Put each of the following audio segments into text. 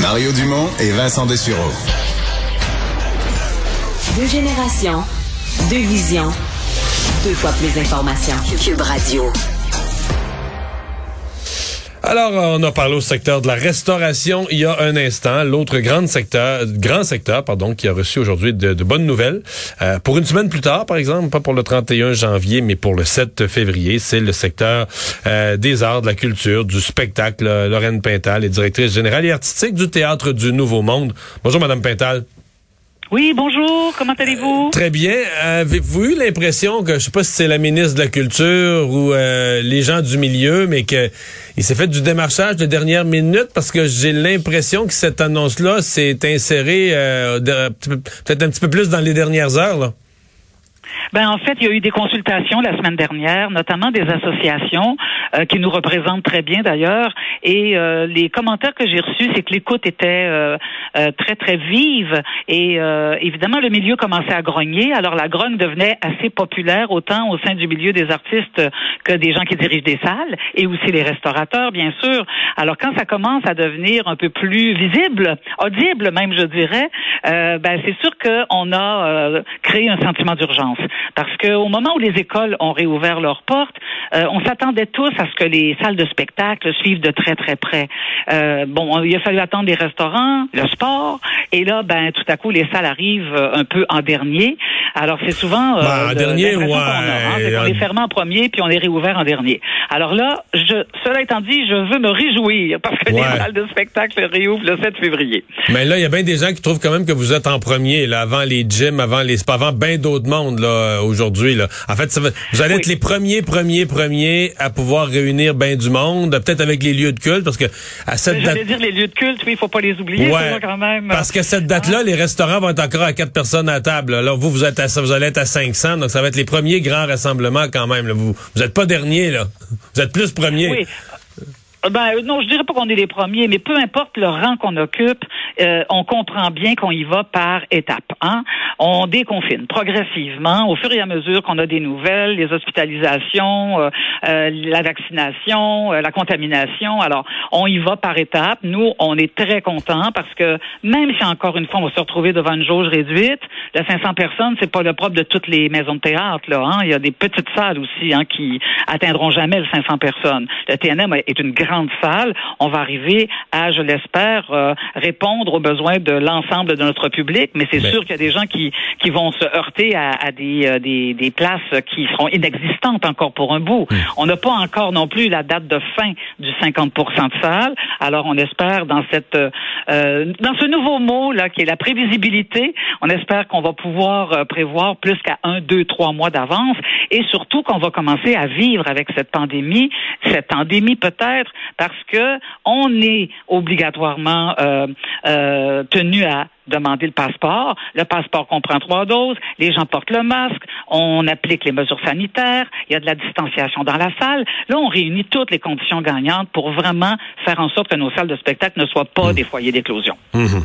Mario Dumont et Vincent Dessureau. Deux générations, deux visions, deux fois plus d'informations. Cube Radio. Alors, on a parlé au secteur de la restauration il y a un instant. L'autre grand secteur, grand secteur, pardon, qui a reçu aujourd'hui de, de bonnes nouvelles. Euh, pour une semaine plus tard, par exemple, pas pour le 31 janvier, mais pour le 7 février, c'est le secteur euh, des arts, de la culture, du spectacle. Lorraine Pintal est directrice générale et artistique du Théâtre du Nouveau Monde. Bonjour, Madame Pintal. Oui, bonjour, comment allez-vous? Très bien. Avez-vous eu l'impression que, je sais pas si c'est la ministre de la Culture ou euh, les gens du milieu, mais que il s'est fait du démarchage de dernière minute parce que j'ai l'impression que cette annonce-là s'est insérée euh, peut-être un petit peu plus dans les dernières heures. Ben en fait, il y a eu des consultations la semaine dernière, notamment des associations euh, qui nous représentent très bien d'ailleurs. Et euh, les commentaires que j'ai reçus, c'est que l'écoute était euh, euh, très très vive et euh, évidemment le milieu commençait à grogner. Alors la grogne devenait assez populaire autant au sein du milieu des artistes que des gens qui dirigent des salles et aussi les restaurateurs bien sûr. Alors quand ça commence à devenir un peu plus visible, audible même je dirais, euh, ben c'est sûr qu'on a euh, créé un sentiment d'urgence parce qu'au moment où les écoles ont réouvert leurs portes, euh, on s'attendait tous à ce que les salles de spectacle suivent de très très près. Euh, bon, il a fallu attendre les restaurants, le sport, et là, ben tout à coup, les salles arrivent euh, un peu en dernier. Alors c'est souvent euh, Ben, en dernier, ouais. qu'on a, hein, c'est qu'on En- les ferme en premier puis on les réouvert en dernier. Alors là, je, cela étant dit, je veux me réjouir parce que Ouais. les salles de spectacle réouvrent le 7 février. Mais là, il y a bien des gens qui trouvent quand même que vous êtes en premier, là, avant les gyms, avant les spas, avant bien d'autres mondes là euh, aujourd'hui. Là. En fait, ça va- vous allez être les premiers, premiers, premiers à pouvoir réunir bien du monde, peut-être avec les lieux de culte, parce que à cette date. Dire les lieux de culte, oui, il faut pas les oublier, Ouais, ça, quand même. parce que cette date-là, les restaurants vont être encore à quatre personnes à table. Là, vous, vous êtes à, vous allez être à 500, donc ça va être les premiers grands rassemblements quand même. là. Vous, vous êtes pas dernier là. Vous êtes plus premier. Oui. Euh, Ben euh, non, je dirais pas qu'on est les premiers, mais peu importe le rang qu'on occupe, euh, on comprend bien qu'on y va par étapes. Hein? On déconfine progressivement au fur et à mesure qu'on a des nouvelles, les hospitalisations, euh, euh, la vaccination, euh, la contamination. Alors, on y va par étapes. Nous, on est très contents parce que même si encore une fois on va se retrouver devant une jauge réduite, le 500 personnes, c'est pas le propre de toutes les maisons de théâtre. Là, hein? Il y a des petites salles aussi hein, qui atteindront jamais le 500 personnes. Le TNM est une salle. On va arriver à, je l'espère, euh, répondre aux besoins de l'ensemble de notre public, mais c'est Ben. sûr qu'il y a des gens qui, qui vont se heurter à, à des, euh, des, des places qui seront inexistantes encore pour un bout. On n'a pas encore non plus la date de fin du 50 de salles. Alors on espère dans cette euh, euh, dans ce nouveau mot là qui est la prévisibilité, on espère qu'on va pouvoir euh, prévoir plus qu'à un, deux, trois mois d'avance et surtout qu'on va commencer à vivre avec cette pandémie, cette endémie peut-être parce que on est obligatoirement euh, euh, tenu à demander le passeport. Le passeport comprend trois doses. Les gens portent le masque. On applique les mesures sanitaires. Il y a de la distanciation dans la salle. Là, on réunit toutes les conditions gagnantes pour vraiment faire en sorte que nos salles de spectacle ne soient pas des foyers d'éclosion. Mhm.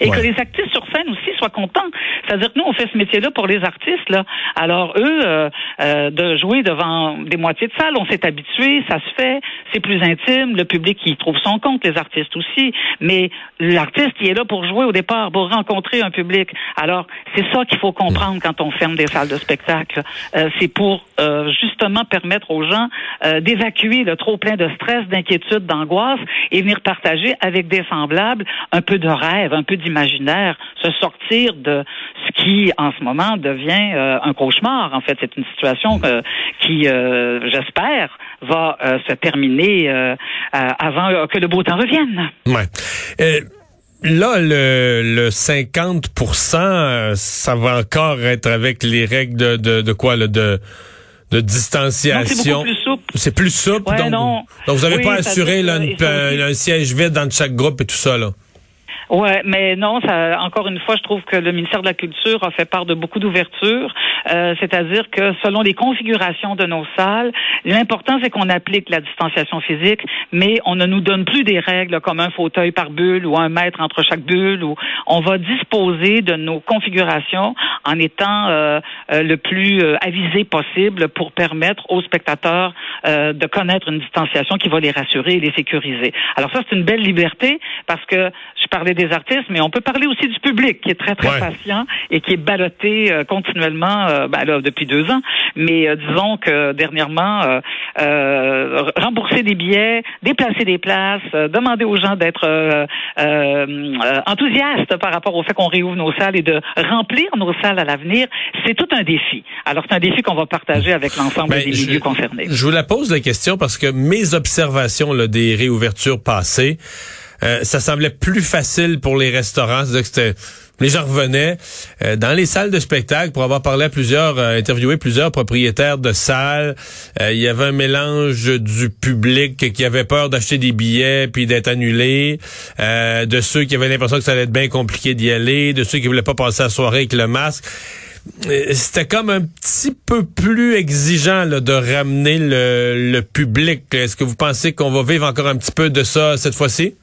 Et Ouais. que les actrices sur scène aussi soient contents. C'est-à-dire que nous, on fait ce métier-là pour les artistes. Là. Alors, eux, euh, euh, de jouer devant des moitiés de salle, on s'est habitué, ça se fait, c'est plus intime, le public y trouve son compte, les artistes aussi. Mais l'artiste, il est là pour jouer au départ, pour rencontrer un public. Alors, c'est ça qu'il faut comprendre quand on ferme des salles de spectacle. Euh, c'est pour euh, justement permettre aux gens euh, d'évacuer le trop plein de stress, d'inquiétude, d'angoisse et venir partager avec des semblables un peu de rêve, un peu d'imaginaire, se sortir de ce qui, en ce moment, devient euh, un cauchemar. En fait, c'est une situation euh, qui, euh, j'espère, va se terminer avant que le beau temps revienne. Ouais. Là, le, le 50% euh, ça va encore être avec les règles de, de, de quoi, là, de, c'est distanciation? beaucoup plus souple. C'est plus souple. Ouais, donc, non. donc, vous n'avez Oui, pas assuré là, une- un siège vide dans chaque groupe et tout ça, là? Ouais, mais non, ça, encore une fois, je trouve que le ministère de la Culture a fait part de beaucoup d'ouverture. Euh, C'est-à-dire que selon les configurations de nos salles, l'important c'est qu'on applique la distanciation physique, mais on ne nous donne plus des règles comme un fauteuil par bulle ou un mètre entre chaque bulle. Ou on va disposer de nos configurations en étant euh, euh, le plus euh, avisé possible pour permettre aux spectateurs euh, de connaître une distanciation qui va les rassurer et les sécuriser. Alors ça, c'est une belle liberté parce que je parlais des artistes, mais on peut parler aussi du public qui est très, très Ouais. patient et qui est ballotté euh, continuellement euh, ben là, depuis deux ans. Mais euh, disons que dernièrement, euh, euh, rembourser des billets, déplacer des places, euh, demander aux gens d'être euh, euh, euh, enthousiastes par rapport au fait qu'on réouvre nos salles et de remplir nos salles à l'avenir, c'est tout un défi. Alors c'est un défi qu'on va partager avec l'ensemble Ben, des je- milieux concernés. Je vous la pose la question parce que mes observations là, des réouvertures passées, euh, ça semblait plus facile pour les restaurants. Que les gens revenaient euh, dans les salles de spectacle pour avoir parlé à plusieurs, euh, interviewé plusieurs propriétaires de salles. Euh, il y avait un mélange du public qui avait peur d'acheter des billets puis d'être annulé, euh, de ceux qui avaient l'impression que ça allait être bien compliqué d'y aller, de ceux qui voulaient pas passer la soirée avec le masque. C'était comme un petit peu plus exigeant là, de ramener le, le public. Est-ce que vous pensez qu'on va vivre encore un petit peu de ça cette fois-ci?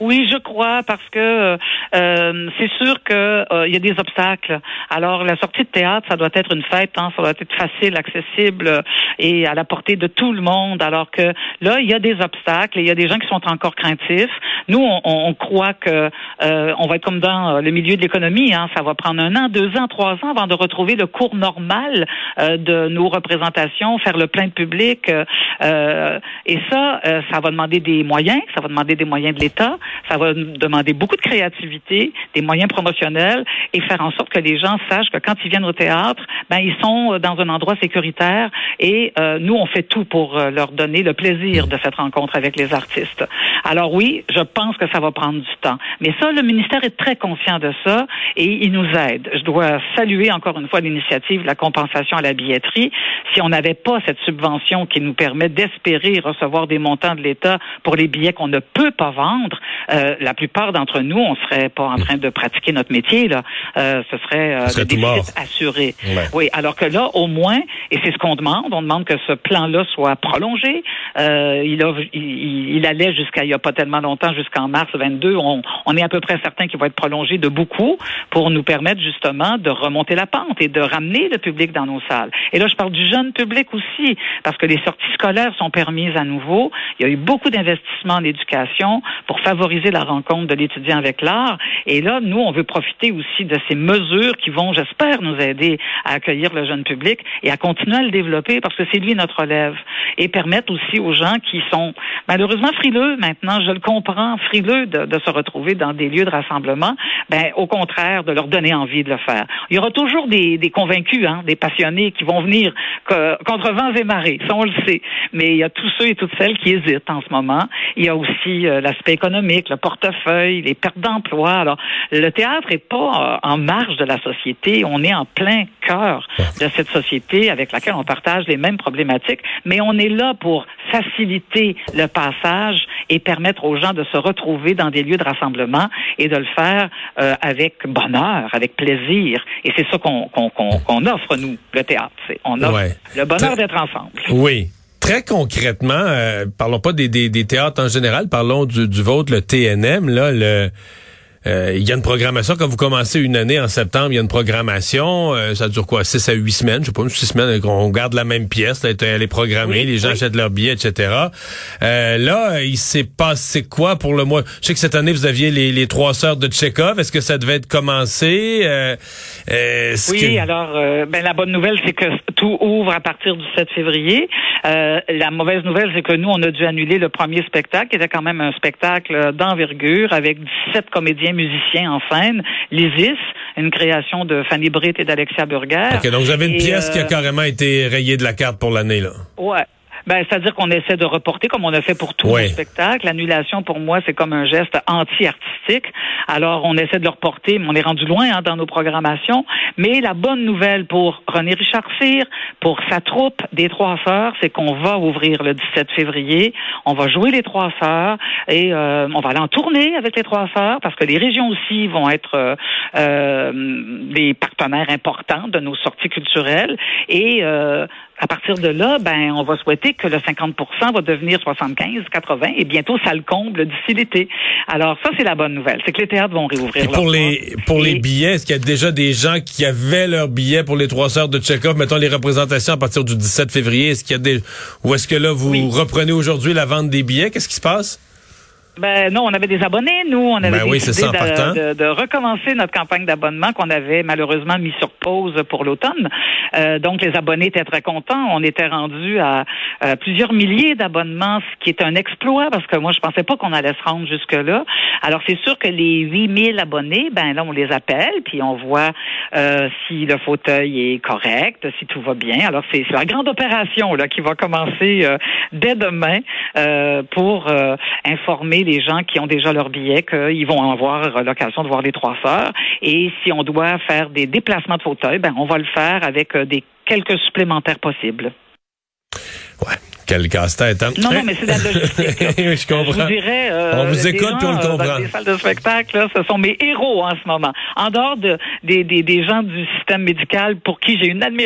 Oui, je crois parce que euh, c'est sûr que euh, il y a des obstacles. Alors la sortie de théâtre, ça doit être une fête, hein, ça doit être facile, accessible euh, et à la portée de tout le monde. Alors que là, il y a des obstacles et il y a des gens qui sont encore craintifs. Nous, on, on croit que euh, on va être comme dans euh, le milieu de l'économie, hein, ça va prendre un an, deux ans, trois ans avant de retrouver le cours normal euh, de nos représentations, faire le plein de public. euh, euh, et ça, euh, ça va demander des moyens, ça va demander des moyens de l'État, ça va demander beaucoup de créativité, des moyens promotionnels et faire en sorte que les gens sachent que quand ils viennent au théâtre, ben ils sont euh, dans un endroit sécuritaire et euh, nous on fait tout pour euh, leur donner le plaisir de cette rencontre avec les artistes. Alors oui, je pense que ça va prendre du temps, mais ça le ministère est très conscient de ça et il nous aide. Je dois saluer encore une fois l'initiative la compensation à la billetterie. Si on n'avait pas cette subvention qui nous permet d'espérer recevoir des montants de l'État pour les billets qu'on ne peut pas vendre, euh, la plupart d'entre nous, on serait pas en train de pratiquer notre métier. Là, Euh, ce serait, euh, serait mort. assuré. Ouais. Oui, alors que là, au moins, et c'est ce qu'on demande, on demande que ce plan-là soit prolongé. Euh, il, a, il, il allait jusqu'à il y a pas tellement longtemps, jusqu'en mars 22. On, on est à peu près certain qu'il va être prolongé de beaucoup pour nous permettre justement de remonter la pente et de ramener le public dans nos salles. Et là, je parle du jeune public aussi, parce que les sorties scolaires sont permises à nouveau. Il y a eu beaucoup d'investissements en éducation pour favoriser la rencontre de l'étudiant avec l'art. Et là, nous, on veut profiter aussi de ces mesures qui vont, j'espère, nous aider à accueillir le jeune public et à continuer à le développer parce que c'est lui notre relève. Et permettre aussi aux gens qui sont malheureusement frileux maintenant, je le comprends, frileux de, de se retrouver dans des lieux de rassemblement, ben au contraire, de leur donner envie de le faire. Il y aura toujours des, des convaincus, hein, des passionnés qui vont venir que- contre vents et marées, ça on le sait. Mais il y a tous ceux et toutes celles qui hésitent en ce moment. Il y a aussi euh, l'aspect économique, le portefeuille, les pertes d'emploi. Le théâtre est pas euh, en marge de la société. On est en plein cœur de cette société avec laquelle on partage les mêmes problématiques, mais on est là pour faciliter le passage et permettre aux gens de se retrouver dans des lieux de rassemblement et de le faire euh, avec bonheur, avec plaisir. Et c'est ça qu'on offre, nous, le théâtre. C'est- On offre Ouais. le bonheur d'être ensemble. Oui. Très concrètement, euh, parlons pas des, des, des théâtres en général, parlons du, du vôtre, le TNM, là, le euh, il y a une programmation. Quand vous commencez une année en septembre, il y a une programmation. euh, ça dure quoi? 6 à 8 semaines, je sais pas, 6 semaines, on garde la même pièce, là, elle est programmée, Oui, les gens oui. achètent leurs billets, etc. Euh, là, il s'est passé quoi pour le mois? Je sais que cette année, vous aviez les, les trois sœurs de Tchekhov. Est-ce que ça devait être commencé? Oui, que- alors ben, la bonne nouvelle, c'est que tout ouvre à partir du 7 février. Euh, la mauvaise nouvelle, c'est que nous, on a dû annuler le premier spectacle, qui était quand même un spectacle d'envergure avec 17 comédiens musiciens en scène. L'Isis, une création de Fanny Britt et d'Alexia Burger. OK, donc vous avez une Et, pièce qui a euh, carrément été rayée de la carte pour l'année, là. Ouais. Ben, c'est-à-dire qu'on essaie de reporter comme on a fait pour tous Ouais. nos spectacles. L'annulation, pour moi, c'est comme un geste anti-artistique. Alors, on essaie de le reporter, mais on est rendu loin hein, dans nos programmations. Mais la bonne nouvelle pour René Richard Cyr, pour sa troupe des Trois Sœurs, c'est qu'on va ouvrir le 17 février. On va jouer les Trois Sœurs et euh, on va aller en tournée avec les Trois Sœurs parce que les régions aussi vont être euh, euh, des partenaires importants de nos sorties culturelles. Et euh, à partir de là, ben, on va souhaiter que le 50% va devenir 75, 80, et bientôt ça le comble d'ici l'été. Alors ça, c'est la bonne nouvelle, c'est que les théâtres vont réouvrir. Et pour les pour les Et- billets, est-ce qu'il y a déjà des gens qui avaient leurs billets pour les trois sœurs de Tchekhov, mettons les représentations à partir du 17 février, est-ce qu'il y a des ou est-ce que là vous Oui. reprenez aujourd'hui la vente des billets, qu'est-ce qui se passe? Ben non, on avait des abonnés, nous. On avait Ben oui, c'est décidé ça, en partant. de, de, de recommencer notre campagne d'abonnement qu'on avait malheureusement mis sur pause pour l'automne. Euh, donc, les abonnés étaient très contents. On était rendu à, plusieurs milliers d'abonnements, ce qui est un exploit parce que moi, je pensais pas qu'on allait se rendre jusque-là. Alors, c'est sûr que les 8000 abonnés, ben là, on les appelle, puis on voit euh, si le fauteuil est correct, si tout va bien. Alors, c'est c'est la grande opération là qui va commencer euh, dès demain euh, pour euh, informer les gens qui ont déjà leur billet qu'ils vont avoir l'occasion de voir les trois sœurs. Et si on doit faire des déplacements de fauteuil, ben on va le faire avec euh, des quelques supplémentaires possibles. Ouais, quel casse-tête hein? Non, non, mais c'est de la logistique. je Je comprends. vous dirais, euh, On vous écoute, gens, on le euh, comprend. Les salles de spectacle, là, ce sont mes héros en ce moment. En dehors de, des, des, des gens du système médical pour qui j'ai une admiration